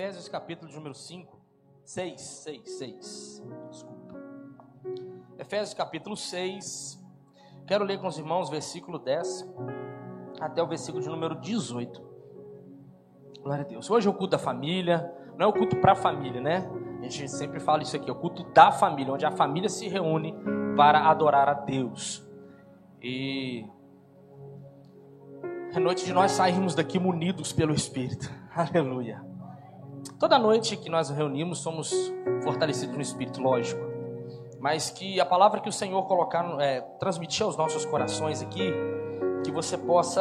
Efésios capítulo de número 5, 6, 6, 6. Desculpa. Efésios capítulo 6. Quero ler com os irmãos versículo 10 até o versículo de número 18. Glória a Deus. Hoje é o culto da família, não é o culto para a família, né? A gente sempre fala isso aqui, é o culto da família, onde a família se reúne para adorar a Deus. E é noite de nós sairmos daqui munidos pelo Espírito. Aleluia. Toda noite que nós reunimos, somos fortalecidos no Espírito, lógico. Mas que a palavra que o Senhor colocar, é, transmitir aos nossos corações aqui, que você possa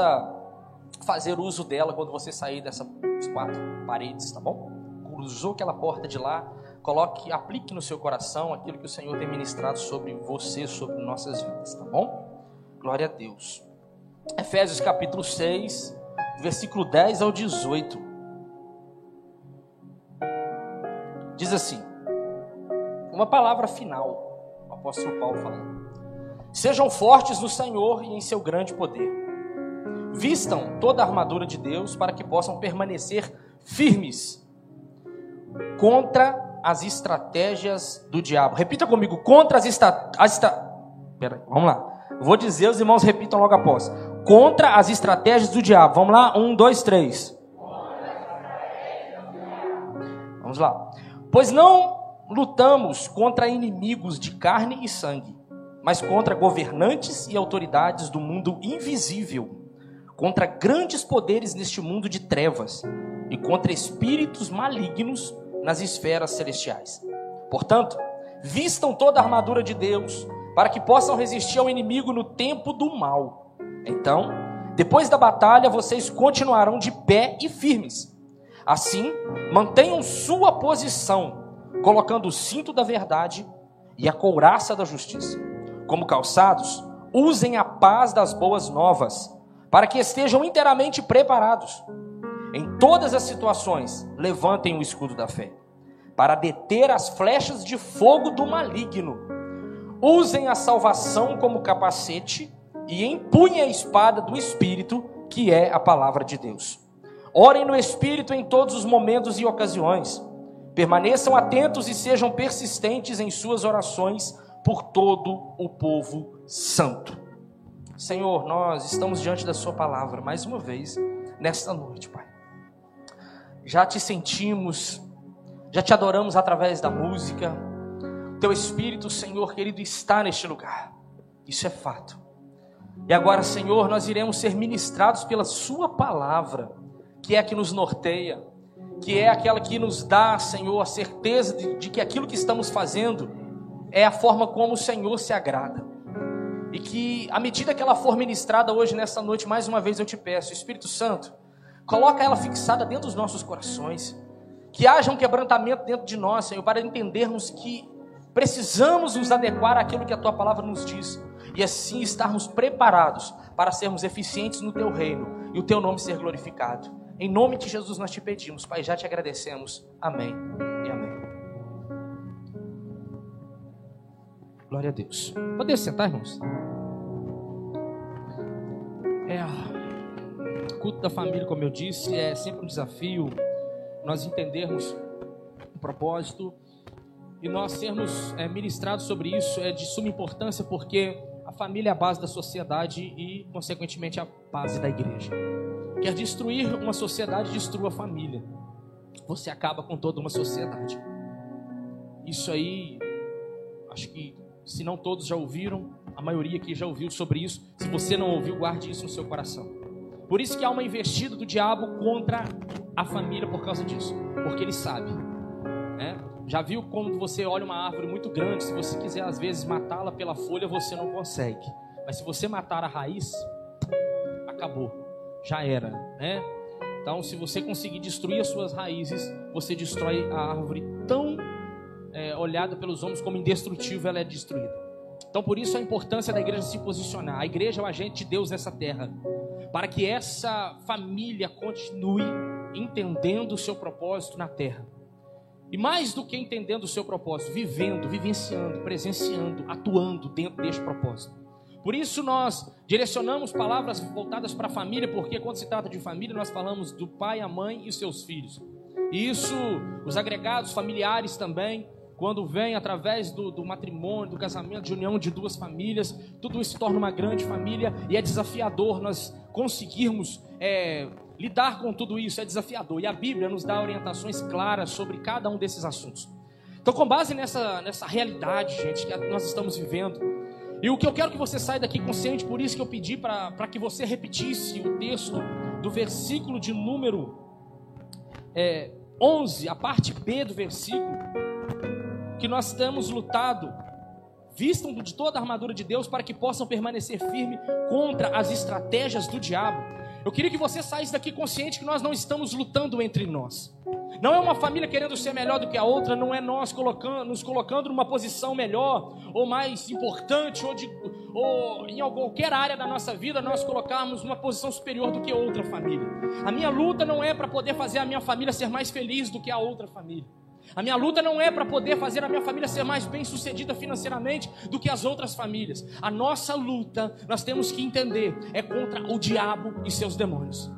fazer uso dela quando você sair dessas quatro paredes, tá bom? Cruzou aquela porta de lá, coloque, aplique no seu coração aquilo que o Senhor tem ministrado sobre você, sobre nossas vidas, tá bom? Glória a Deus. Efésios capítulo 6, versículo 10 ao 18. Diz assim: uma palavra final, o apóstolo Paulo falando. Sejam fortes no Senhor e em seu grande poder. Vistam toda a armadura de Deus para que possam permanecer firmes contra as estratégias do diabo. Repita comigo: contra as estratégias. Pera, vamos lá. Vou dizer, os irmãos repitam logo após. Contra as estratégias do diabo. Vamos lá? Um, dois, três. Vamos lá. Pois não lutamos contra inimigos de carne e sangue, mas contra governantes e autoridades do mundo invisível, contra grandes poderes neste mundo de trevas e contra espíritos malignos nas esferas celestiais. Portanto, vistam toda a armadura de Deus para que possam resistir ao inimigo no tempo do mal. Então, depois da batalha, vocês continuarão de pé e firmes Assim, mantenham sua posição, colocando o cinto da verdade e a couraça da justiça. Como calçados, usem a paz das boas novas, para que estejam inteiramente preparados. Em todas as situações, levantem o escudo da fé, para deter as flechas de fogo do maligno. Usem a salvação como capacete e empunhem a espada do Espírito, que é a palavra de Deus. Orem no Espírito em todos os momentos e ocasiões. Permaneçam atentos e sejam persistentes em suas orações por todo o povo santo. Senhor, nós estamos diante da Sua palavra mais uma vez nesta noite, Pai. Já te sentimos, já te adoramos através da música. Teu Espírito, Senhor querido, está neste lugar. Isso é fato. E agora, Senhor, nós iremos ser ministrados pela Sua palavra que é a que nos norteia, que é aquela que nos dá, Senhor, a certeza de, de que aquilo que estamos fazendo é a forma como o Senhor se agrada. E que, à medida que ela for ministrada hoje, nessa noite, mais uma vez eu te peço, Espírito Santo, coloca ela fixada dentro dos nossos corações. Que haja um quebrantamento dentro de nós, Senhor, para entendermos que precisamos nos adequar àquilo que a tua palavra nos diz. E assim estarmos preparados para sermos eficientes no teu reino e o teu nome ser glorificado. Em nome de Jesus nós te pedimos, Pai, já te agradecemos. Amém e amém. Glória a Deus. Podemos sentar, irmãos? É, culto da família, como eu disse, é sempre um desafio nós entendermos o propósito e nós sermos é, ministrados sobre isso é de suma importância porque a família é a base da sociedade e, consequentemente, a base da igreja. Quer destruir uma sociedade, destrua a família. Você acaba com toda uma sociedade. Isso aí, acho que se não todos já ouviram, a maioria aqui já ouviu sobre isso. Se você não ouviu, guarde isso no seu coração. Por isso que há uma investida do diabo contra a família por causa disso, porque ele sabe. Né? Já viu como você olha uma árvore muito grande, se você quiser às vezes matá-la pela folha, você não consegue. Mas se você matar a raiz, acabou já era, né? Então, se você conseguir destruir as suas raízes, você destrói a árvore tão é, olhada pelos homens como indestrutível, ela é destruída. Então, por isso a importância da igreja se posicionar. A igreja é o agente de Deus nessa terra, para que essa família continue entendendo o seu propósito na terra. E mais do que entendendo o seu propósito, vivendo, vivenciando, presenciando, atuando dentro deste propósito. Por isso nós direcionamos palavras voltadas para a família, porque quando se trata de família, nós falamos do pai, a mãe e seus filhos. E isso, os agregados familiares também, quando vem através do, do, matrimônio, do casamento, de união de duas famílias, tudo isso torna uma grande família e é desafiador nós conseguirmos é, lidar com tudo isso, é desafiador. E a Bíblia nos dá orientações claras sobre cada um desses assuntos. Então, com base nessa, nessa realidade, gente, que nós estamos vivendo, e o que eu quero que você saia daqui consciente, por isso que eu pedi para que você repetisse o texto do versículo de número é, 11, a parte B do versículo que nós temos lutado, vistam de toda a armadura de Deus para que possam permanecer firme contra as estratégias do diabo. Eu queria que você saísse daqui consciente que nós não estamos lutando entre nós. Não é uma família querendo ser melhor do que a outra, não é nós colocando, nos colocando numa posição melhor ou mais importante, ou, de, ou em qualquer área da nossa vida nós colocarmos numa posição superior do que outra família. A minha luta não é para poder fazer a minha família ser mais feliz do que a outra família. A minha luta não é para poder fazer a minha família ser mais bem sucedida financeiramente do que as outras famílias. A nossa luta, nós temos que entender, é contra o diabo e seus demônios.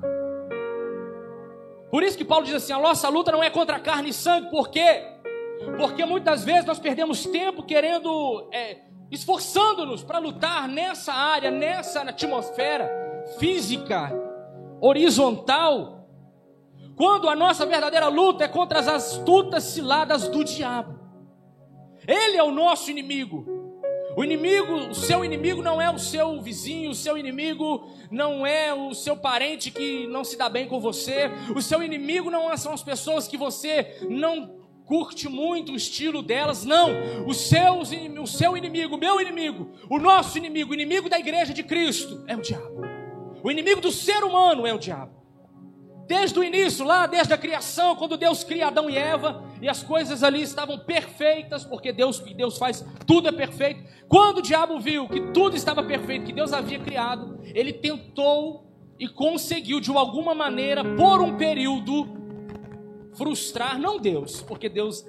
Por isso que Paulo diz assim: a nossa luta não é contra carne e sangue, por quê? Porque muitas vezes nós perdemos tempo querendo, é, esforçando-nos para lutar nessa área, nessa atmosfera física, horizontal, quando a nossa verdadeira luta é contra as astutas ciladas do diabo. Ele é o nosso inimigo. O inimigo, o seu inimigo não é o seu vizinho, o seu inimigo não é o seu parente que não se dá bem com você, o seu inimigo não são as pessoas que você não curte muito o estilo delas, não. O seu, o seu inimigo, meu inimigo, o nosso inimigo, o inimigo da igreja de Cristo é o diabo. O inimigo do ser humano é o diabo. Desde o início, lá, desde a criação, quando Deus cria Adão e Eva, e as coisas ali estavam perfeitas, porque Deus, Deus faz tudo é perfeito. Quando o diabo viu que tudo estava perfeito, que Deus havia criado, ele tentou e conseguiu, de alguma maneira, por um período, frustrar, não Deus, porque Deus,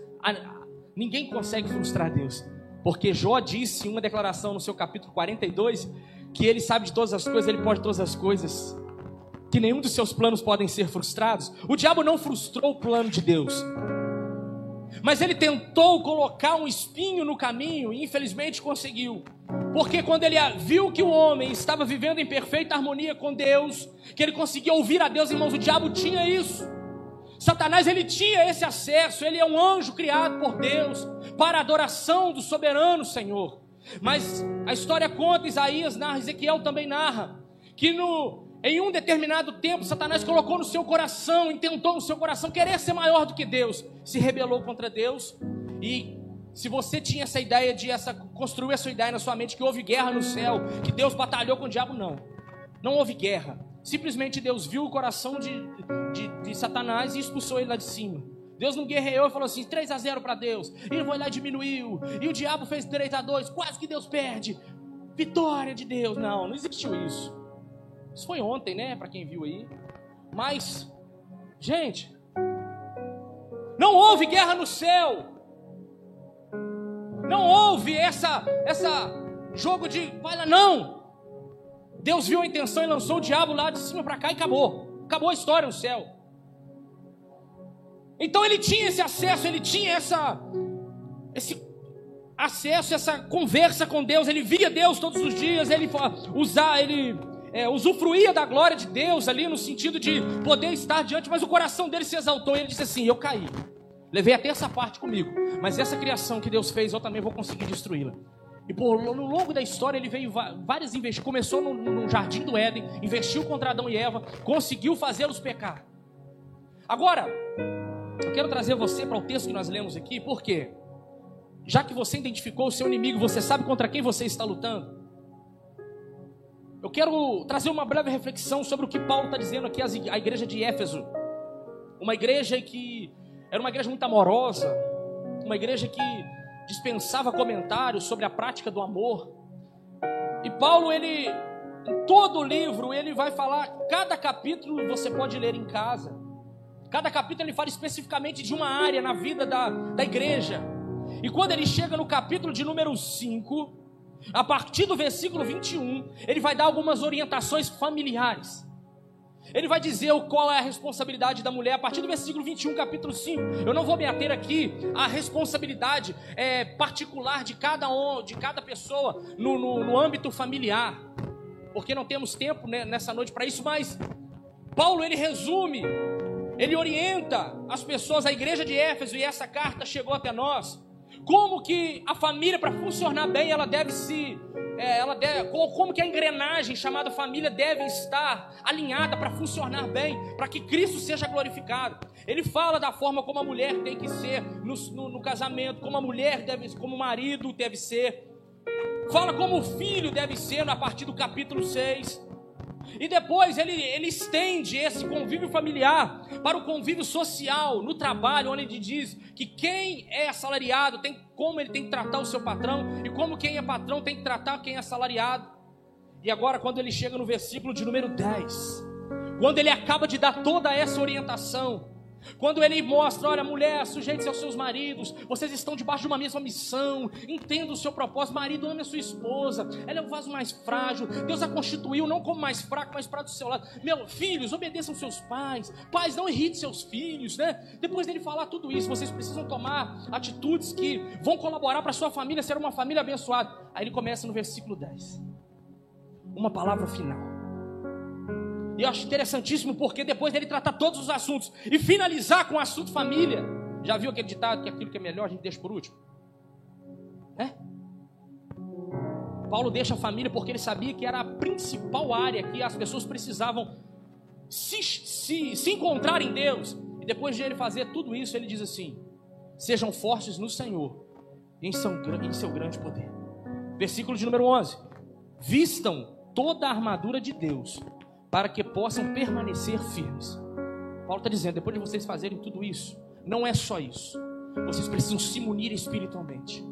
ninguém consegue frustrar Deus, porque Jó disse em uma declaração no seu capítulo 42 que ele sabe de todas as coisas, ele pode todas as coisas que nenhum dos seus planos podem ser frustrados. O diabo não frustrou o plano de Deus. Mas ele tentou colocar um espinho no caminho e infelizmente conseguiu. Porque quando ele viu que o homem estava vivendo em perfeita harmonia com Deus, que ele conseguia ouvir a Deus, irmãos, o diabo tinha isso. Satanás ele tinha esse acesso, ele é um anjo criado por Deus para a adoração do soberano Senhor. Mas a história conta, Isaías narra, Ezequiel também narra, que no em um determinado tempo, Satanás colocou no seu coração, intentou no seu coração querer ser maior do que Deus, se rebelou contra Deus. E se você tinha essa ideia de essa, construiu essa ideia na sua mente que houve guerra no céu, que Deus batalhou com o diabo, não. Não houve guerra. Simplesmente Deus viu o coração de, de, de Satanás e expulsou ele lá de cima. Deus não guerreou e falou assim: 3 a 0 para Deus. E ele foi lá e diminuiu. E o diabo fez 3 a 2, quase que Deus perde. Vitória de Deus. Não, não existiu isso. Isso foi ontem, né? Para quem viu aí. Mas, gente, não houve guerra no céu. Não houve essa essa jogo de olha não. Deus viu a intenção e lançou o diabo lá de cima para cá e acabou. Acabou a história no céu. Então ele tinha esse acesso, ele tinha essa esse acesso, essa conversa com Deus, ele via Deus todos os dias, ele usar, ele é, usufruía da glória de Deus ali no sentido de poder estar diante, mas o coração dele se exaltou e ele disse assim: Eu caí. Levei até essa parte comigo, mas essa criação que Deus fez eu também vou conseguir destruí-la. E por, no longo da história ele veio várias investidas. Começou no, no jardim do Éden, investiu contra Adão e Eva, conseguiu fazê-los pecar. Agora, eu quero trazer você para o texto que nós lemos aqui, porque já que você identificou o seu inimigo, você sabe contra quem você está lutando. Eu quero trazer uma breve reflexão sobre o que Paulo está dizendo aqui à igreja de Éfeso. Uma igreja que era uma igreja muito amorosa, uma igreja que dispensava comentários sobre a prática do amor. E Paulo, ele, em todo o livro, ele vai falar, cada capítulo você pode ler em casa. Cada capítulo ele fala especificamente de uma área na vida da, da igreja. E quando ele chega no capítulo de número 5, a partir do versículo 21, ele vai dar algumas orientações familiares. Ele vai dizer qual é a responsabilidade da mulher a partir do versículo 21, capítulo 5. Eu não vou me ater aqui à responsabilidade é, particular de cada, um, de cada pessoa no, no, no âmbito familiar, porque não temos tempo né, nessa noite para isso, mas Paulo ele resume, ele orienta as pessoas, a igreja de Éfeso, e essa carta chegou até nós, como que a família, para funcionar bem, ela deve se é, ela deve, como que a engrenagem chamada família deve estar alinhada para funcionar bem, para que Cristo seja glorificado. Ele fala da forma como a mulher tem que ser no, no, no casamento, como a mulher deve, como o marido deve ser. Fala como o filho deve ser a partir do capítulo 6. E depois ele, ele estende esse convívio familiar para o convívio social, no trabalho, onde ele diz que quem é assalariado tem como ele tem que tratar o seu patrão e como quem é patrão tem que tratar quem é assalariado. E agora, quando ele chega no versículo de número 10, quando ele acaba de dar toda essa orientação, quando ele mostra, olha, mulher, sujeite-se aos seus maridos, vocês estão debaixo de uma mesma missão, entenda o seu propósito, marido ame a sua esposa, ela é o vaso mais frágil, Deus a constituiu não como mais fraco, mas para do seu lado. Meu, filhos, obedeçam seus pais, pais, não irrite seus filhos, né? Depois dele falar tudo isso, vocês precisam tomar atitudes que vão colaborar para sua família ser uma família abençoada. Aí ele começa no versículo 10. Uma palavra final. E eu acho interessantíssimo porque depois dele tratar todos os assuntos e finalizar com o assunto família. Já viu aquele ditado que aquilo que é melhor a gente deixa por último? É? Paulo deixa a família porque ele sabia que era a principal área que as pessoas precisavam se, se, se encontrar em Deus. E depois de ele fazer tudo isso, ele diz assim: Sejam fortes no Senhor e em seu, em seu grande poder. Versículo de número 11: Vistam toda a armadura de Deus para que possam permanecer firmes. Paulo está dizendo: depois de vocês fazerem tudo isso, não é só isso, vocês precisam se munir espiritualmente,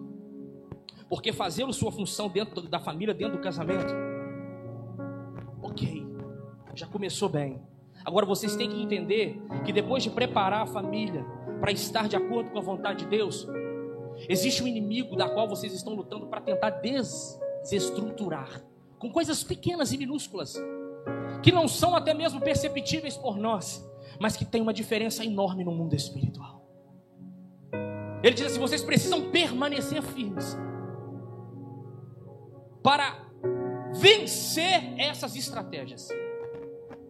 porque fazendo sua função dentro da família, dentro do casamento, ok, já começou bem. Agora vocês têm que entender que depois de preparar a família para estar de acordo com a vontade de Deus, existe um inimigo da qual vocês estão lutando para tentar desestruturar com coisas pequenas e minúsculas que não são até mesmo perceptíveis por nós, mas que tem uma diferença enorme no mundo espiritual. Ele diz assim: vocês precisam permanecer firmes para vencer essas estratégias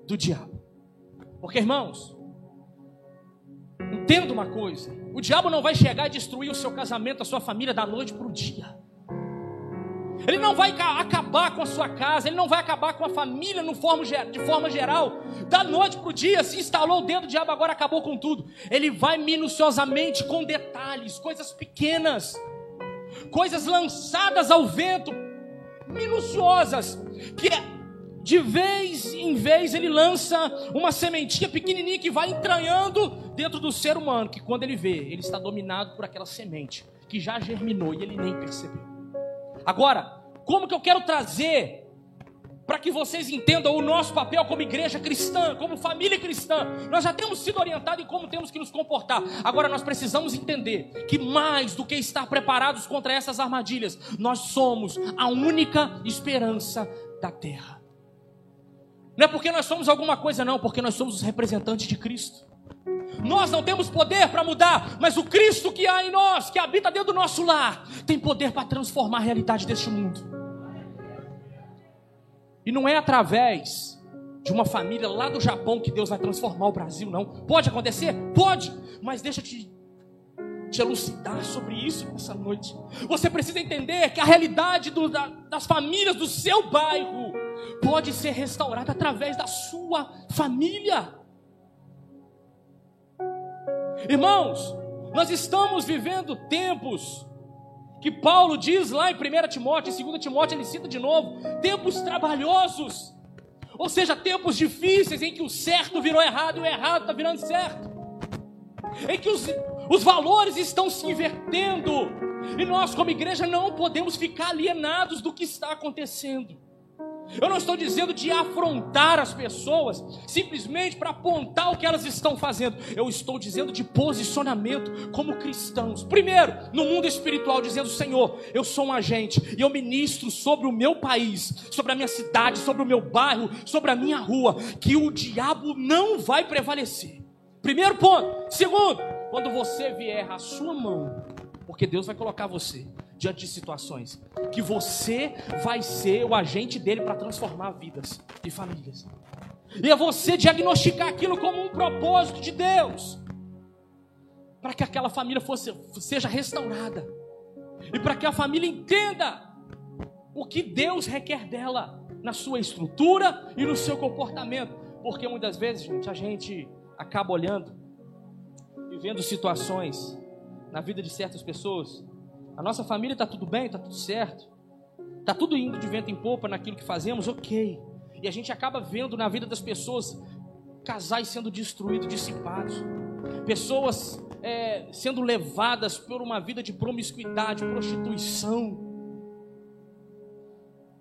do diabo. Porque, irmãos, entenda uma coisa: o diabo não vai chegar e destruir o seu casamento, a sua família da noite para o dia. Ele não vai acabar com a sua casa, ele não vai acabar com a família de forma geral. Da noite para o dia, se instalou o dedo do diabo, agora acabou com tudo. Ele vai minuciosamente, com detalhes, coisas pequenas, coisas lançadas ao vento, minuciosas, que de vez em vez ele lança uma sementinha pequenininha que vai entranhando dentro do ser humano, que quando ele vê, ele está dominado por aquela semente que já germinou e ele nem percebeu. Agora, como que eu quero trazer para que vocês entendam o nosso papel como igreja cristã, como família cristã. Nós já temos sido orientados em como temos que nos comportar. Agora nós precisamos entender que mais do que estar preparados contra essas armadilhas, nós somos a única esperança da terra. Não é porque nós somos alguma coisa, não, porque nós somos os representantes de Cristo. Nós não temos poder para mudar, mas o Cristo que há em nós, que habita dentro do nosso lar, tem poder para transformar a realidade deste mundo. E não é através de uma família lá do Japão que Deus vai transformar o Brasil, não. Pode acontecer? Pode, mas deixa eu te, te elucidar sobre isso nessa noite. Você precisa entender que a realidade do, da, das famílias do seu bairro pode ser restaurada através da sua família. Irmãos, nós estamos vivendo tempos que Paulo diz lá em 1 Timóteo, em 2 Timóteo, ele cita de novo: tempos trabalhosos, ou seja, tempos difíceis em que o certo virou errado e o errado está virando certo, em que os, os valores estão se invertendo, e nós, como igreja, não podemos ficar alienados do que está acontecendo. Eu não estou dizendo de afrontar as pessoas simplesmente para apontar o que elas estão fazendo. Eu estou dizendo de posicionamento como cristãos. Primeiro, no mundo espiritual, dizendo: Senhor, eu sou um agente e eu ministro sobre o meu país, sobre a minha cidade, sobre o meu bairro, sobre a minha rua, que o diabo não vai prevalecer. Primeiro ponto. Segundo, quando você vier a sua mão, porque Deus vai colocar você diante de situações que você vai ser o agente dele para transformar vidas e famílias. E é você diagnosticar aquilo como um propósito de Deus, para que aquela família fosse, seja restaurada, e para que a família entenda o que Deus requer dela na sua estrutura e no seu comportamento, porque muitas vezes, gente, a gente acaba olhando e vendo situações na vida de certas pessoas a nossa família está tudo bem, está tudo certo. Está tudo indo de vento em popa naquilo que fazemos, ok. E a gente acaba vendo na vida das pessoas casais sendo destruídos, dissipados, pessoas é, sendo levadas por uma vida de promiscuidade, prostituição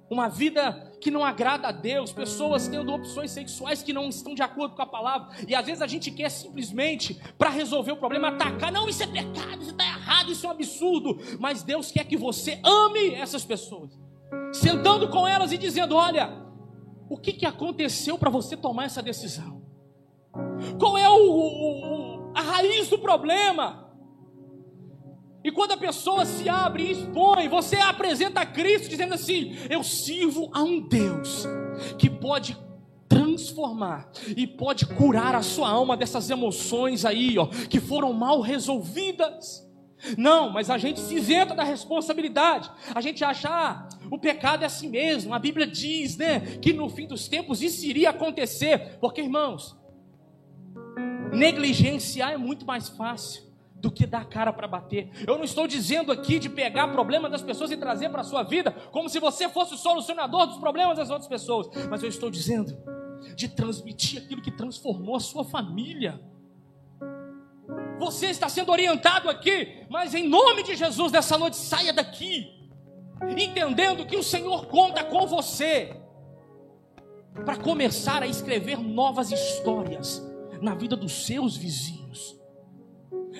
uma vida que não agrada a Deus, pessoas tendo opções sexuais que não estão de acordo com a palavra, e às vezes a gente quer simplesmente, para resolver o problema, atacar, não, isso é pecado, isso está errado, isso é um absurdo, mas Deus quer que você ame essas pessoas, sentando com elas e dizendo: olha, o que, que aconteceu para você tomar essa decisão? Qual é o, o, a raiz do problema? E quando a pessoa se abre e expõe, você apresenta a Cristo dizendo assim: Eu sirvo a um Deus que pode transformar e pode curar a sua alma dessas emoções aí, ó, que foram mal resolvidas. Não, mas a gente se isenta da responsabilidade. A gente acha, ah, o pecado é assim mesmo. A Bíblia diz, né, que no fim dos tempos isso iria acontecer. Porque, irmãos, negligenciar é muito mais fácil do que dar cara para bater. Eu não estou dizendo aqui de pegar problema das pessoas e trazer para a sua vida como se você fosse o solucionador dos problemas das outras pessoas, mas eu estou dizendo de transmitir aquilo que transformou a sua família. Você está sendo orientado aqui, mas em nome de Jesus, nessa noite, saia daqui, entendendo que o Senhor conta com você, para começar a escrever novas histórias na vida dos seus vizinhos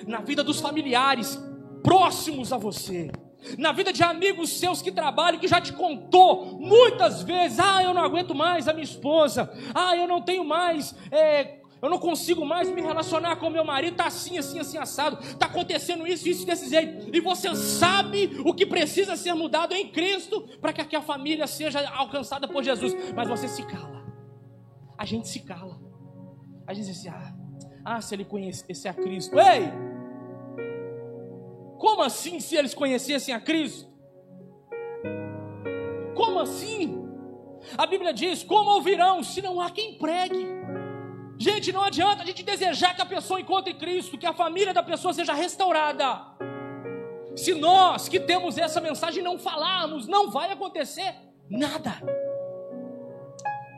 na vida dos familiares próximos a você, na vida de amigos seus que trabalham, que já te contou muitas vezes: ah, eu não aguento mais a minha esposa, ah, eu não tenho mais. É, eu não consigo mais me relacionar com meu marido, está assim, assim, assim, assado, está acontecendo isso, isso, desse jeito, e você sabe o que precisa ser mudado em Cristo para que a família seja alcançada por Jesus, mas você se cala, a gente se cala, a gente diz assim: ah, ah se ele conhecesse a Cristo, ei, como assim se eles conhecessem a Cristo? Como assim? A Bíblia diz: como ouvirão se não há quem pregue? Gente, não adianta a gente desejar que a pessoa encontre Cristo, que a família da pessoa seja restaurada. Se nós que temos essa mensagem não falarmos, não vai acontecer nada.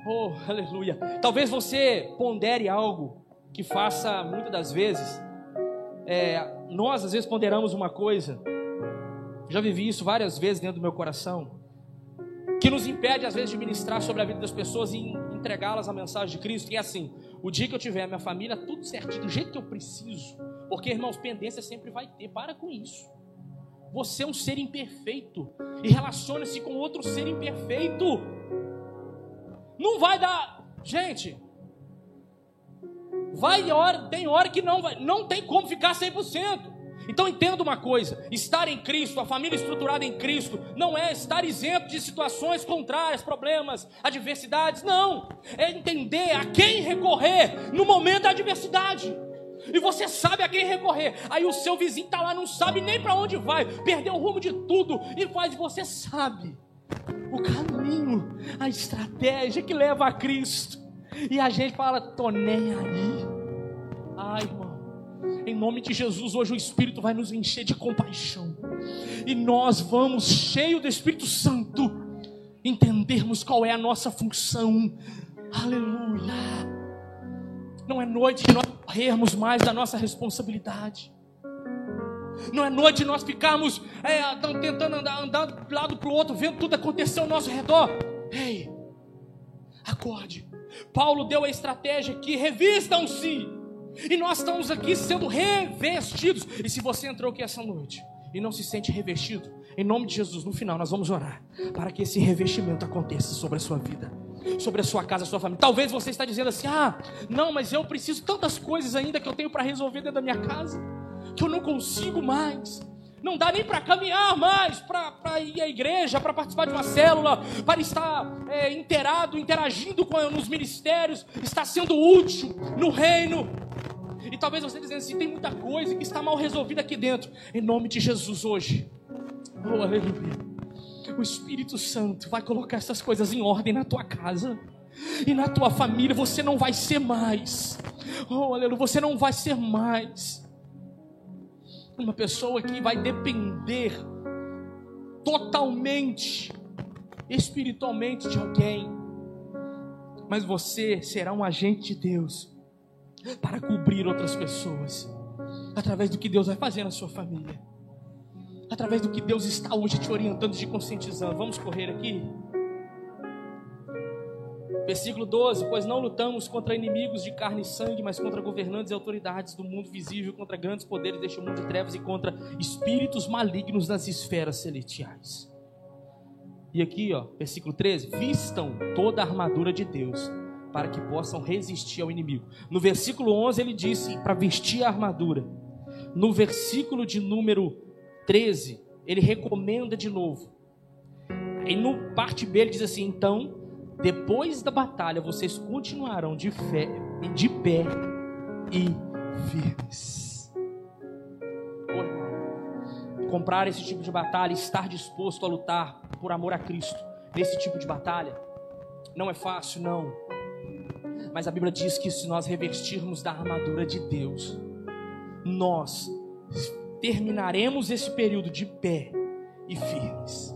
Oh, aleluia. Talvez você pondere algo que faça muitas das vezes é, nós às vezes ponderamos uma coisa, já vivi isso várias vezes dentro do meu coração, que nos impede às vezes de ministrar sobre a vida das pessoas e entregá-las a mensagem de Cristo. E é assim, o dia que eu tiver a minha família tudo certinho, do jeito que eu preciso, porque irmãos, pendência sempre vai ter, para com isso. Você é um ser imperfeito e relaciona-se com outro ser imperfeito. Não vai dar, gente, Vai hora, tem hora que não vai, não tem como ficar 100%. Então entenda uma coisa: estar em Cristo, a família estruturada em Cristo, não é estar isento de situações contrárias, problemas, adversidades, não. É entender a quem recorrer no momento da adversidade. E você sabe a quem recorrer. Aí o seu vizinho está lá, não sabe nem para onde vai, perdeu o rumo de tudo e faz. Você sabe o caminho, a estratégia que leva a Cristo. E a gente fala, tô nem aí. Ai, irmão. Em nome de Jesus, hoje o Espírito vai nos encher de compaixão. E nós vamos, cheio do Espírito Santo, entendermos qual é a nossa função. Aleluia. Não é noite de nós corrermos mais da nossa responsabilidade. Não é noite de nós ficarmos é, tentando andar, de um lado para o outro, vendo tudo acontecer ao nosso redor. Ei, Acorde. Paulo deu a estratégia que revistam-se. E nós estamos aqui sendo revestidos. E se você entrou aqui essa noite e não se sente revestido, em nome de Jesus, no final nós vamos orar para que esse revestimento aconteça sobre a sua vida, sobre a sua casa, a sua família. Talvez você está dizendo assim: "Ah, não, mas eu preciso tantas coisas ainda que eu tenho para resolver dentro da minha casa, que eu não consigo mais". Não dá nem para caminhar mais, para ir à igreja, para participar de uma célula, para estar é, inteirado, interagindo com nos ministérios, estar sendo útil no reino. E talvez você dizendo assim, tem muita coisa que está mal resolvida aqui dentro. Em nome de Jesus hoje. Oh, aleluia. O Espírito Santo vai colocar essas coisas em ordem na tua casa. E na tua família você não vai ser mais. Oh, aleluia, você não vai ser mais uma pessoa que vai depender totalmente, espiritualmente de alguém, mas você será um agente de Deus para cobrir outras pessoas, através do que Deus vai fazer na sua família, através do que Deus está hoje te orientando, te conscientizando. Vamos correr aqui. Versículo 12: Pois não lutamos contra inimigos de carne e sangue, mas contra governantes e autoridades do mundo visível, contra grandes poderes deste mundo de trevas e contra espíritos malignos nas esferas celestiais. E aqui, ó, versículo 13: Vistam toda a armadura de Deus, para que possam resistir ao inimigo. No versículo 11 ele disse para vestir a armadura. No versículo de número 13, ele recomenda de novo. E no parte B ele diz assim: Então depois da batalha, vocês continuarão de fé, de pé e firmes. Comprar esse tipo de batalha, estar disposto a lutar por amor a Cristo nesse tipo de batalha, não é fácil, não. Mas a Bíblia diz que se nós revestirmos da armadura de Deus, nós terminaremos esse período de pé e firmes.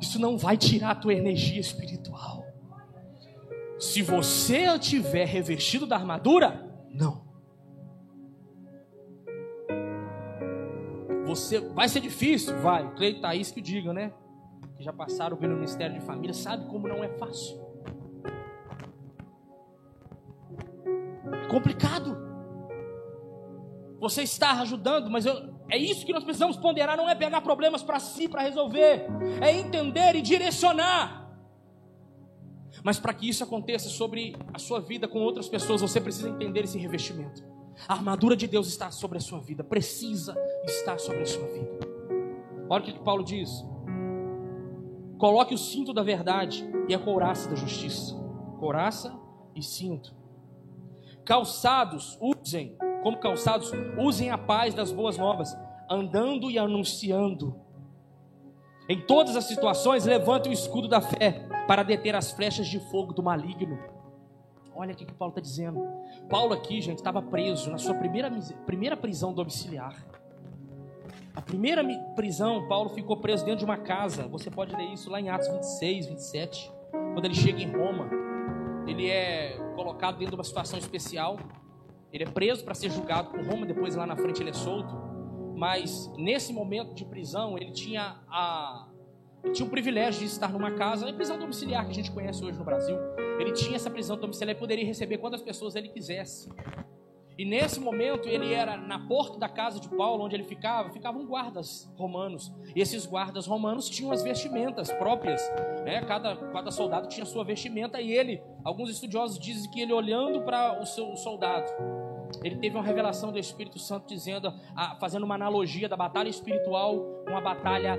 Isso não vai tirar a tua energia espiritual. Se você tiver revestido da armadura, não. Você vai ser difícil, vai. Cleito Thaís que diga, né? Que já passaram pelo Ministério de Família, sabe como não é fácil. É complicado. Você está ajudando, mas eu, é isso que nós precisamos ponderar, não é pegar problemas para si para resolver, é entender e direcionar. Mas para que isso aconteça sobre a sua vida com outras pessoas, você precisa entender esse revestimento. A armadura de Deus está sobre a sua vida, precisa estar sobre a sua vida. Olha o que Paulo diz: coloque o cinto da verdade e a couraça da justiça. Couraça e cinto. Calçados, usem como calçados, usem a paz das boas novas, andando e anunciando. Em todas as situações, levante o escudo da fé para deter as flechas de fogo do maligno. Olha o que Paulo está dizendo. Paulo aqui, gente, estava preso na sua primeira, primeira prisão domiciliar. A primeira prisão, Paulo ficou preso dentro de uma casa. Você pode ler isso lá em Atos 26, 27. Quando ele chega em Roma, ele é colocado dentro de uma situação especial. Ele é preso para ser julgado por Roma, depois lá na frente ele é solto. Mas nesse momento de prisão, ele tinha a ele tinha o privilégio de estar numa casa, a prisão domiciliar que a gente conhece hoje no Brasil. Ele tinha essa prisão domiciliar e poderia receber quantas pessoas ele quisesse. E nesse momento ele era na porta da casa de Paulo, onde ele ficava, ficavam guardas romanos. E esses guardas romanos tinham as vestimentas próprias, né? Cada, cada soldado tinha sua vestimenta e ele, alguns estudiosos dizem que ele olhando para o seu soldado, ele teve uma revelação do Espírito Santo dizendo, fazendo uma analogia da batalha espiritual com a batalha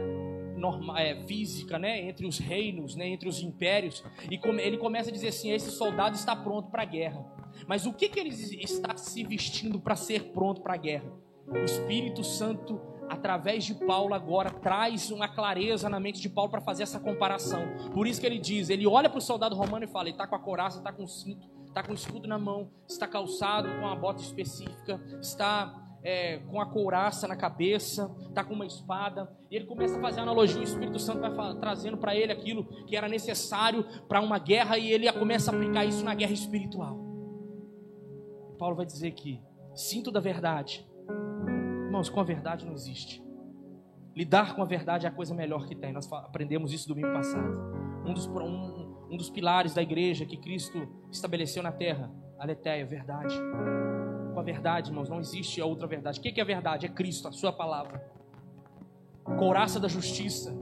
norma, é, física, né, entre os reinos, né, entre os impérios. E ele começa a dizer assim: esse soldado está pronto para a guerra. Mas o que, que ele está se vestindo para ser pronto para a guerra? O Espírito Santo, através de Paulo, agora traz uma clareza na mente de Paulo para fazer essa comparação. Por isso que ele diz: ele olha para o soldado romano e fala: ele está com a coraça, está com o cinto, está com o escudo na mão, está calçado com a bota específica, está é, com a couraça na cabeça, está com uma espada, e ele começa a fazer analogia, o Espírito Santo vai trazendo para ele aquilo que era necessário para uma guerra, e ele começa a aplicar isso na guerra espiritual. Paulo vai dizer que cinto da verdade, irmãos, com a verdade não existe. Lidar com a verdade é a coisa melhor que tem. Nós aprendemos isso domingo passado. Um dos, um, um dos pilares da igreja que Cristo estabeleceu na terra, aletheia, verdade. Com a verdade, irmãos, não existe a outra verdade. O que é verdade? É Cristo, a sua palavra. Couraça da justiça.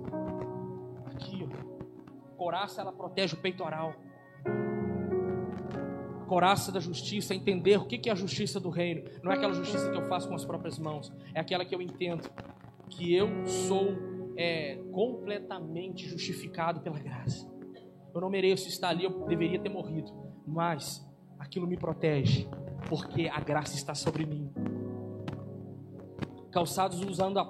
Aqui, ó. Couraça, ela protege o peitoral. Coraça da justiça, entender o que é a justiça do reino. Não é aquela justiça que eu faço com as próprias mãos, é aquela que eu entendo que eu sou é, completamente justificado pela graça. Eu não mereço estar ali, eu deveria ter morrido, mas aquilo me protege, porque a graça está sobre mim. Calçados usando a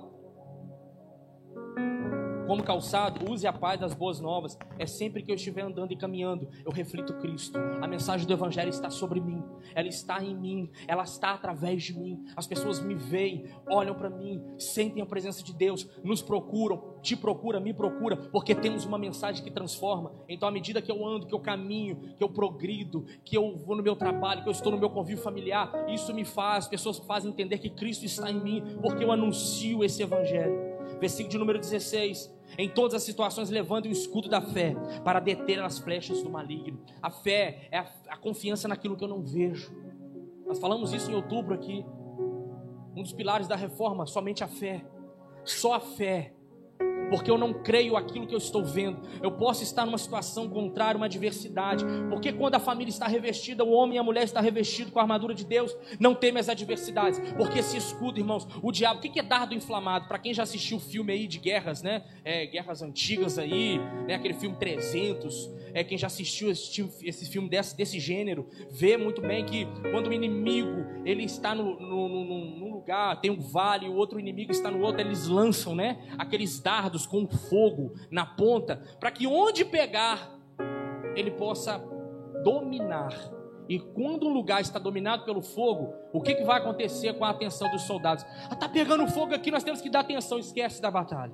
como calçado, use a paz das boas novas. É sempre que eu estiver andando e caminhando, eu reflito Cristo. A mensagem do Evangelho está sobre mim, ela está em mim, ela está através de mim. As pessoas me veem, olham para mim, sentem a presença de Deus, nos procuram, te procura, me procura, porque temos uma mensagem que transforma. Então, à medida que eu ando, que eu caminho, que eu progrido, que eu vou no meu trabalho, que eu estou no meu convívio familiar, isso me faz, pessoas fazem entender que Cristo está em mim, porque eu anuncio esse Evangelho. Versículo de número 16 em todas as situações, levando o escudo da fé para deter as flechas do maligno. A fé é a, a confiança naquilo que eu não vejo. Nós falamos isso em outubro aqui. Um dos pilares da reforma, somente a fé. Só a fé porque eu não creio aquilo que eu estou vendo. Eu posso estar numa situação contrária, uma adversidade, porque quando a família está revestida, o homem e a mulher está revestido com a armadura de Deus, não teme as adversidades, porque esse escudo, irmãos, o diabo, o que é dardo inflamado? Para quem já assistiu o filme aí de guerras, né? É, guerras antigas aí, né? Aquele filme 300, é, quem já assistiu esse, esse filme desse, desse gênero, vê muito bem que quando o inimigo ele está no, no, no, num lugar, tem um vale, o outro inimigo está no outro, eles lançam, né? Aqueles dardos com fogo na ponta, para que onde pegar, ele possa dominar. E quando um lugar está dominado pelo fogo, o que, que vai acontecer com a atenção dos soldados? Ah, tá pegando fogo aqui, nós temos que dar atenção, esquece da batalha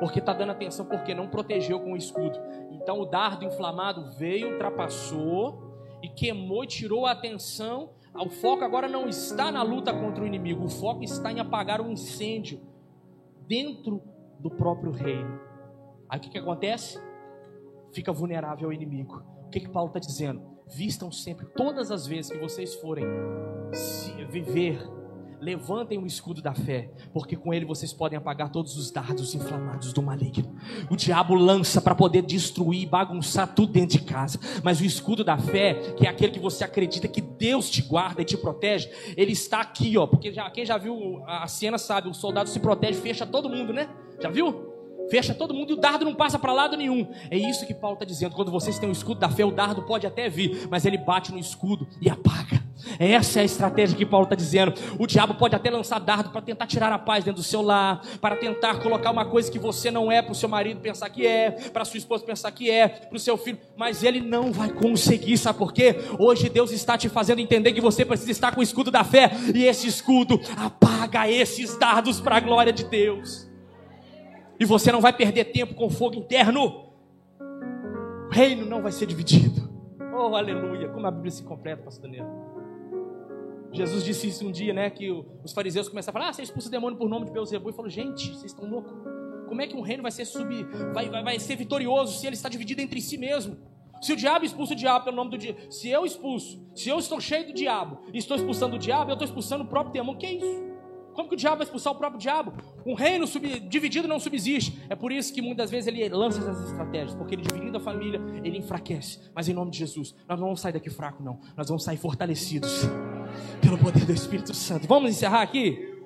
porque está dando atenção porque não protegeu com o escudo. Então o dardo inflamado veio, ultrapassou e queimou tirou a atenção. O foco agora não está na luta contra o inimigo, o foco está em apagar um incêndio dentro do próprio reino. Aí o que, que acontece? Fica vulnerável ao inimigo. O que, que Paulo está dizendo? Vistam sempre, todas as vezes que vocês forem viver levantem o escudo da fé, porque com ele vocês podem apagar todos os dardos inflamados do maligno. O diabo lança para poder destruir, bagunçar tudo dentro de casa, mas o escudo da fé, que é aquele que você acredita que Deus te guarda e te protege, ele está aqui, ó, porque já, quem já viu a cena sabe, o soldado se protege, fecha todo mundo, né? Já viu? fecha todo mundo e o dardo não passa para lado nenhum. É isso que Paulo está dizendo. Quando vocês têm o escudo da fé, o dardo pode até vir, mas ele bate no escudo e apaga. Essa é a estratégia que Paulo está dizendo. O diabo pode até lançar dardo para tentar tirar a paz dentro do seu lar, para tentar colocar uma coisa que você não é para o seu marido pensar que é, para sua esposa pensar que é, para o seu filho, mas ele não vai conseguir, sabe por quê? Hoje Deus está te fazendo entender que você precisa estar com o escudo da fé, e esse escudo apaga esses dardos para a glória de Deus e você não vai perder tempo com fogo interno. O reino não vai ser dividido. Oh, aleluia! Como a Bíblia se completa, pastor Daniel. Jesus disse isso um dia, né? Que os fariseus começaram a falar: Ah, você expulsa o demônio por nome de Beuzebu. E falou: Gente, vocês estão loucos. Como é que um reino vai ser sub, vai, vai, vai ser vitorioso se ele está dividido entre si mesmo? Se o diabo expulsa o diabo pelo nome do diabo, se eu expulso, se eu estou cheio do diabo e estou expulsando o diabo, eu estou expulsando o próprio demônio. Que é isso? Como que o diabo vai expulsar o próprio diabo? Um reino sub, dividido não subsiste. É por isso que muitas vezes ele lança essas estratégias, porque ele dividindo a família, ele enfraquece. Mas em nome de Jesus, nós não vamos sair daqui fraco, não. Nós vamos sair fortalecidos pelo poder do Espírito Santo. Vamos encerrar aqui?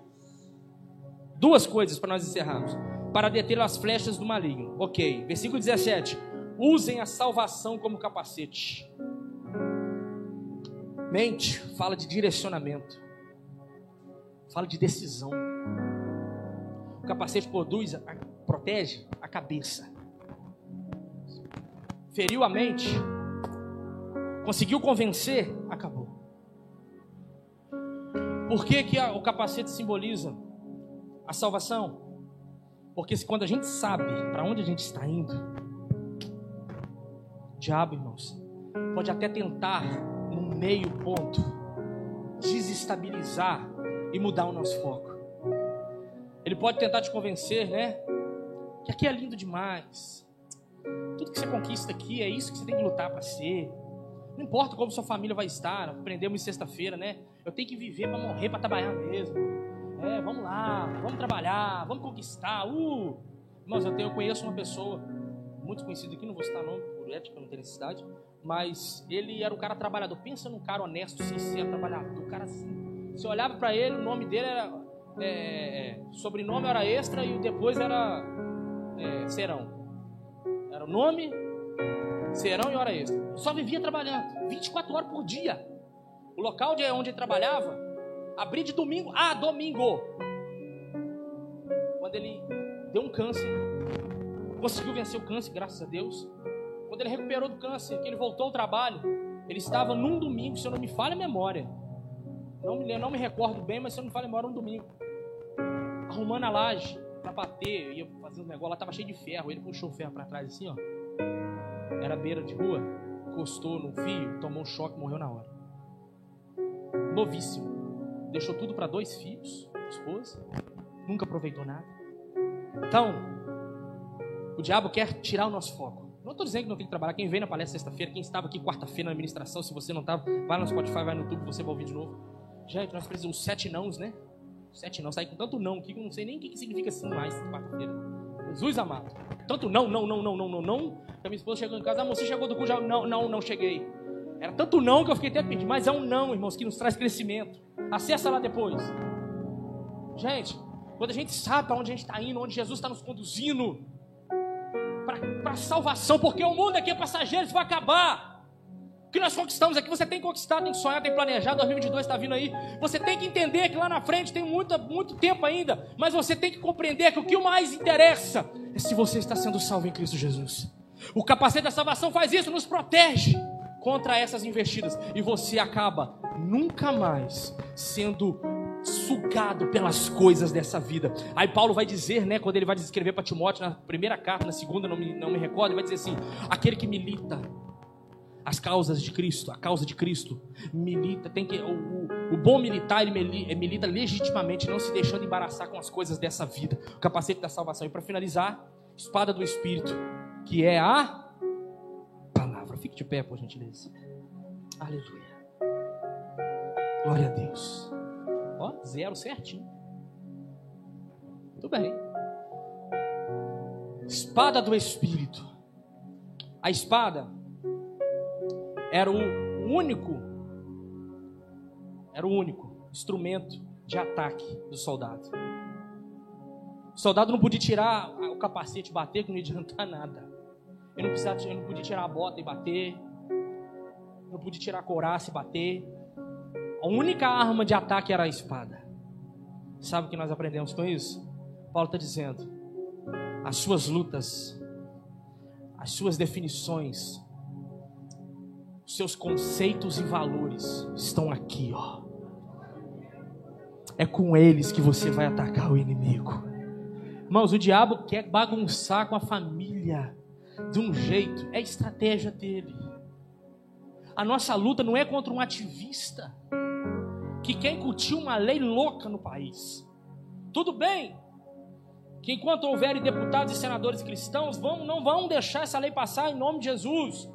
Duas coisas para nós encerrarmos. Para deter as flechas do maligno. Ok. Versículo 17. Usem a salvação como capacete. Mente fala de direcionamento fala de decisão. O capacete produz, protege a cabeça. Feriu a mente, conseguiu convencer, acabou. Por que, que o capacete simboliza a salvação? Porque quando a gente sabe para onde a gente está indo, o diabo, irmãos, pode até tentar, no meio ponto, desestabilizar e mudar o nosso foco. Ele pode tentar te convencer, né? Que aqui é lindo demais. Tudo que você conquista aqui é isso que você tem que lutar para ser. Não importa como sua família vai estar, aprendemos em sexta-feira, né? Eu tenho que viver para morrer, para trabalhar mesmo. É, vamos lá, vamos trabalhar, vamos conquistar. Uh! Irmãos, eu, tenho, eu conheço uma pessoa, muito conhecida aqui, não vou citar nome, por ética, não tem necessidade, mas ele era um cara trabalhador. Pensa num cara honesto, sincero, trabalhador, um cara assim. Você olhava para ele, o nome dele era. É, sobrenome era extra e o depois era é, serão. Era o nome, serão e hora extra. Só vivia trabalhando, 24 horas por dia. O local de onde ele trabalhava, abria de domingo a domingo. Quando ele deu um câncer, conseguiu vencer o câncer, graças a Deus. Quando ele recuperou do câncer, que ele voltou ao trabalho, ele estava num domingo, se eu não me falha a memória. Não me, não me recordo bem, mas se eu não me falha a memória, um domingo. Arrumando a laje para bater, ia fazer um negócio, lá estava cheio de ferro. Ele puxou o ferro para trás assim, ó. Era beira de rua, encostou no fio, tomou um choque, morreu na hora. Novíssimo. Deixou tudo para dois filhos, esposa, nunca aproveitou nada. Então, o diabo quer tirar o nosso foco. Não estou dizendo que não tem que trabalhar. Quem veio na palestra sexta-feira, quem estava aqui quarta-feira na administração, se você não estava, vai no Spotify, vai no YouTube, você vai ouvir de novo. Gente, nós precisamos sete nãos, né? Sete não. Saí com tanto não que eu não sei nem o que significa assim mais quarta-feira. Jesus amado. Tanto não, não, não, não, não, não, não. Que a minha esposa chegou em casa, ah, você chegou do cu, já não, não, não cheguei. Era tanto não que eu fiquei até pedindo, mas é um não, irmãos, que nos traz crescimento. Acessa lá depois. Gente, quando a gente sabe para onde a gente está indo, onde Jesus está nos conduzindo, para a salvação, porque o mundo aqui é passageiro, isso vai acabar. Que nós conquistamos aqui, você tem que conquistar, tem que sonhar, tem que planejar. 2022 está vindo aí. Você tem que entender que lá na frente tem muito, muito tempo ainda, mas você tem que compreender que o que mais interessa é se você está sendo salvo em Cristo Jesus. O capacete da salvação faz isso, nos protege contra essas investidas e você acaba nunca mais sendo sugado pelas coisas dessa vida. Aí Paulo vai dizer, né, quando ele vai escrever para Timóteo na primeira carta, na segunda, não me, não me recordo, ele vai dizer assim: aquele que milita as causas de Cristo, a causa de Cristo, milita, tem que o, o, o bom militar ele milita legitimamente, não se deixando embaraçar com as coisas dessa vida, o capacete da salvação. E para finalizar, espada do Espírito, que é a palavra. Fique de pé, por gentileza. Aleluia. Glória a Deus. Ó, zero certinho. Muito bem. Espada do Espírito. A espada era o único, era o único instrumento de ataque do soldado. O soldado não podia tirar o capacete e bater, que não ia adiantar nada. Ele não, precisava, ele não podia tirar a bota e bater. Não podia tirar a couraça e bater. A única arma de ataque era a espada. Sabe o que nós aprendemos com isso? Paulo está dizendo: as suas lutas, as suas definições, seus conceitos e valores estão aqui, ó. É com eles que você vai atacar o inimigo. Irmãos, o diabo quer bagunçar com a família de um jeito, é estratégia dele. A nossa luta não é contra um ativista que quer incutir uma lei louca no país. Tudo bem que enquanto houverem deputados e senadores cristãos, vão, não vão deixar essa lei passar em nome de Jesus.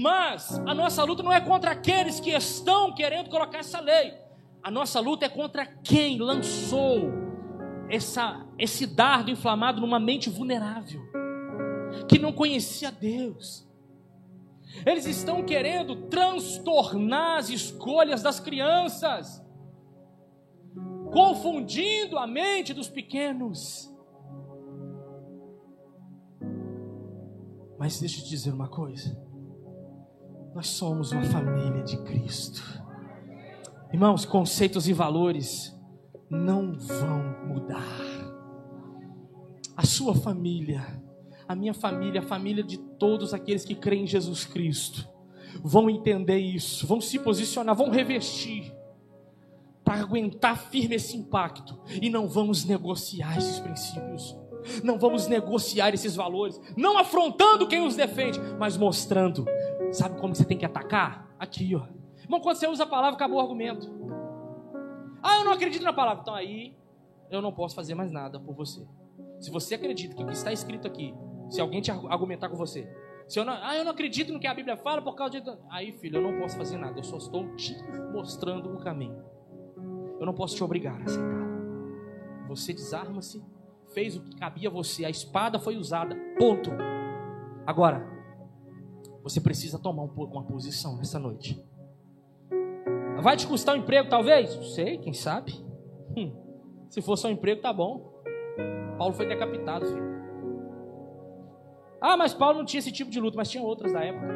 Mas a nossa luta não é contra aqueles que estão querendo colocar essa lei. A nossa luta é contra quem lançou essa, esse dardo inflamado numa mente vulnerável, que não conhecia Deus eles estão querendo transtornar as escolhas das crianças, confundindo a mente dos pequenos. Mas deixa eu te dizer uma coisa: nós somos uma família de Cristo. Irmãos, conceitos e valores não vão mudar. A sua família a minha família, a família de todos aqueles que creem em Jesus Cristo, vão entender isso, vão se posicionar, vão revestir para aguentar firme esse impacto e não vamos negociar esses princípios. Não vamos negociar esses valores, não afrontando quem os defende, mas mostrando. Sabe como você tem que atacar? Aqui, ó. Irmão, quando você usa a palavra, acabou o argumento. Ah, eu não acredito na palavra. Então aí eu não posso fazer mais nada por você. Se você acredita que o que está escrito aqui Se alguém te argumentar com você. Se eu não, ah, eu não acredito no que a Bíblia fala por causa de. Aí, filho, eu não posso fazer nada. Eu só estou te mostrando o caminho. Eu não posso te obrigar a aceitar. Você desarma-se, fez o que cabia a você. A espada foi usada. Ponto. Agora, você precisa tomar uma posição nessa noite. Vai te custar um emprego, talvez? Não sei, quem sabe. Hum, se for só um emprego, tá bom. Paulo foi decapitado, filho. Ah, mas Paulo não tinha esse tipo de luta, mas tinha outras da época.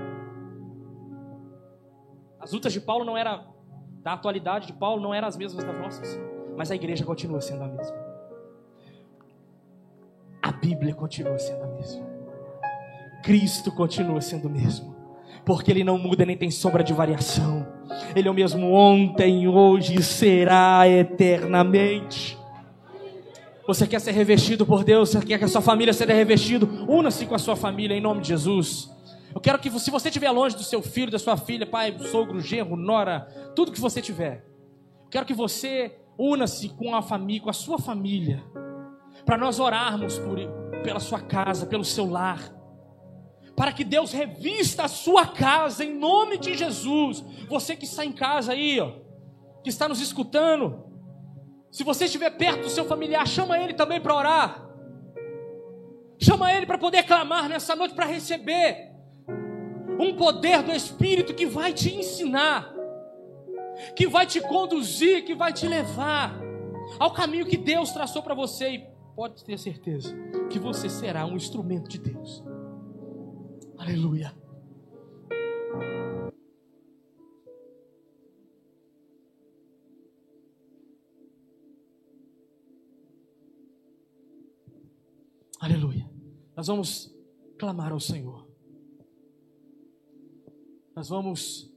As lutas de Paulo não eram, da atualidade de Paulo, não eram as mesmas das nossas. Mas a igreja continua sendo a mesma. A Bíblia continua sendo a mesma. Cristo continua sendo o mesmo. Porque Ele não muda nem tem sombra de variação. Ele é o mesmo ontem, hoje e será eternamente. Você quer ser revestido por Deus? Você quer que a sua família seja revestido? Una-se com a sua família em nome de Jesus. Eu quero que, se você estiver longe do seu filho, da sua filha, pai, sogro, genro, nora, tudo que você tiver, eu quero que você una-se com a família, com a sua família, para nós orarmos por, pela sua casa, pelo seu lar, para que Deus revista a sua casa em nome de Jesus. Você que está em casa aí, ó, que está nos escutando, se você estiver perto do seu familiar, chama ele também para orar. Chama ele para poder clamar nessa noite para receber um poder do Espírito que vai te ensinar, que vai te conduzir, que vai te levar ao caminho que Deus traçou para você e pode ter certeza que você será um instrumento de Deus. Aleluia. Aleluia. Nós vamos clamar ao Senhor. Nós vamos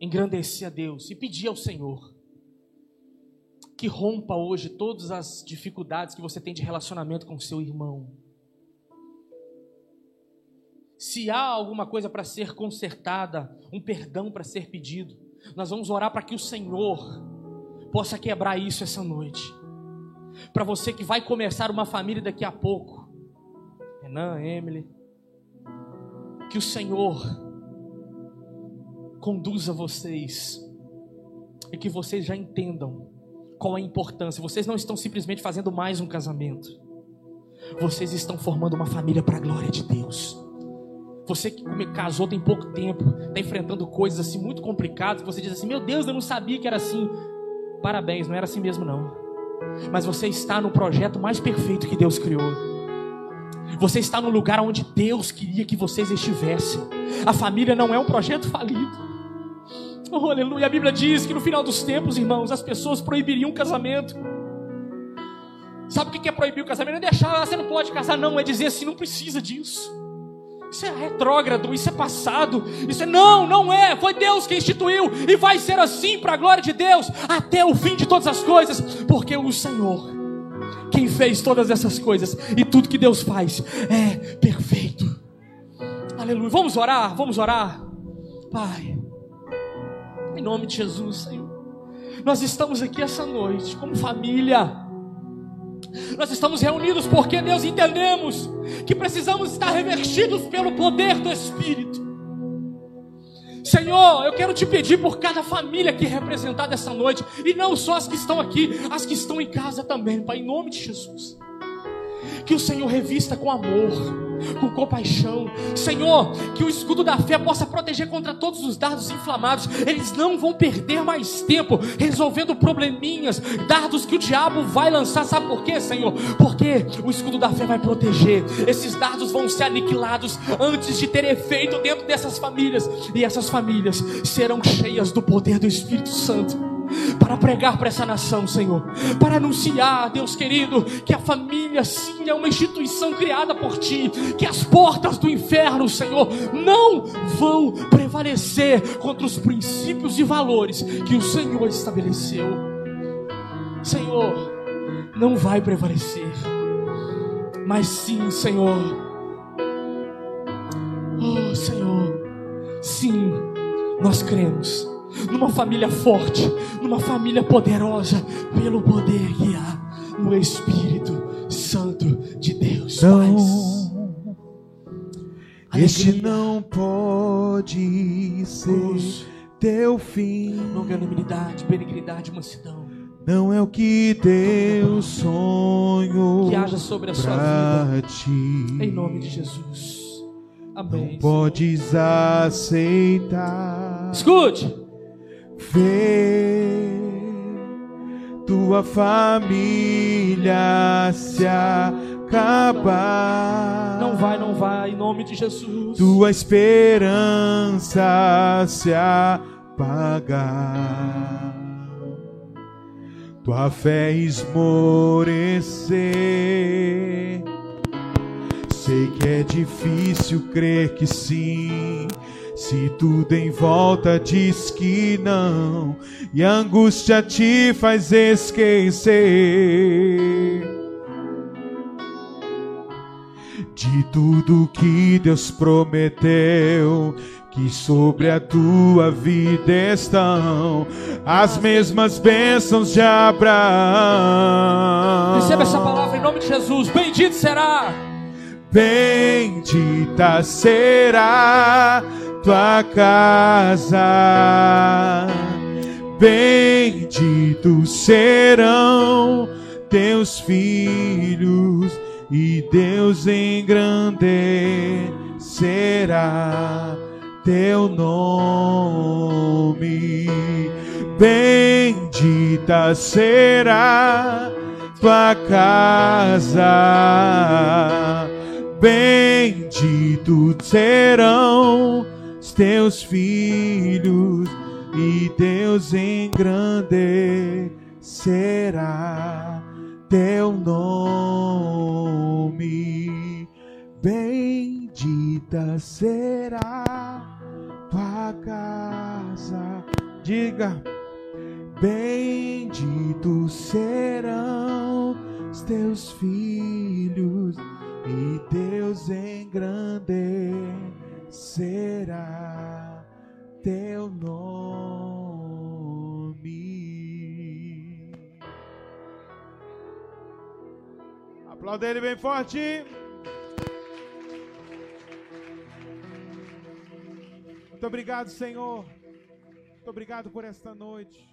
engrandecer a Deus e pedir ao Senhor que rompa hoje todas as dificuldades que você tem de relacionamento com seu irmão. Se há alguma coisa para ser consertada, um perdão para ser pedido, nós vamos orar para que o Senhor possa quebrar isso essa noite para você que vai começar uma família daqui a pouco. Renan, Emily, que o Senhor conduza vocês e que vocês já entendam qual a importância. Vocês não estão simplesmente fazendo mais um casamento. Vocês estão formando uma família para a glória de Deus. Você que casou tem pouco tempo, está enfrentando coisas assim muito complicadas, você diz assim: Meu Deus, eu não sabia que era assim. Parabéns, não era assim mesmo não mas você está no projeto mais perfeito que Deus criou. Você está no lugar onde Deus queria que vocês estivessem. A família não é um projeto falido. Oh, aleluia. A Bíblia diz que no final dos tempos, irmãos, as pessoas proibiriam o casamento. Sabe o que é proibir o casamento? Não é deixar, ah, você não pode casar, não. É dizer assim, não precisa disso. Isso é retrógrado, isso é passado. Isso é não, não é. Foi Deus que instituiu e vai ser assim para a glória de Deus até o fim de todas as coisas, porque o Senhor quem fez todas essas coisas e tudo que Deus faz é perfeito. Aleluia. Vamos orar, vamos orar. Pai, em nome de Jesus, Senhor. Nós estamos aqui essa noite como família nós estamos reunidos porque, Deus, entendemos que precisamos estar revestidos pelo poder do Espírito. Senhor, eu quero te pedir por cada família aqui representada essa noite, e não só as que estão aqui, as que estão em casa também, Pai, em nome de Jesus. Que o Senhor revista com amor, com compaixão. Senhor, que o escudo da fé possa proteger contra todos os dardos inflamados. Eles não vão perder mais tempo resolvendo probleminhas, dardos que o diabo vai lançar. Sabe por quê, Senhor? Porque o escudo da fé vai proteger. Esses dardos vão ser aniquilados antes de ter efeito dentro dessas famílias. E essas famílias serão cheias do poder do Espírito Santo para pregar para essa nação, Senhor, para anunciar, Deus querido, que a família sim é uma instituição criada por Ti, que as portas do inferno, Senhor, não vão prevalecer contra os princípios e valores que o Senhor estabeleceu. Senhor, não vai prevalecer, mas sim, Senhor, oh Senhor, sim, nós cremos numa família forte, numa família poderosa, pelo poder que há no Espírito Santo de Deus. Pai. Este não pode ser teu fim. longanimidade, benignidade, mansidão. Não é o que Deus sonhou Que haja sobre a sua pra ti. Em nome de Jesus. Amém. Podes aceitar. Escute. Ver tua família se acabar. Não vai, não vai, em nome de Jesus. Tua esperança se apagar. Tua fé esmorecer. Sei que é difícil crer que sim. Se tudo em volta diz que não, e a angústia te faz esquecer de tudo que Deus prometeu. Que sobre a tua vida estão as mesmas bênçãos de Abraão. Receba essa palavra em nome de Jesus. Bendito será. Bendita será tua casa, benditos serão teus filhos, e Deus engrandecerá teu nome. Bendita será tua casa benditos serão teus filhos, e Deus engrandecerá teu nome. Bendita será tua casa. Diga, benditos serão os teus filhos e Deus engrandecerá teu nome. Aplauda ele bem forte. Muito obrigado, Senhor. Muito obrigado por esta noite.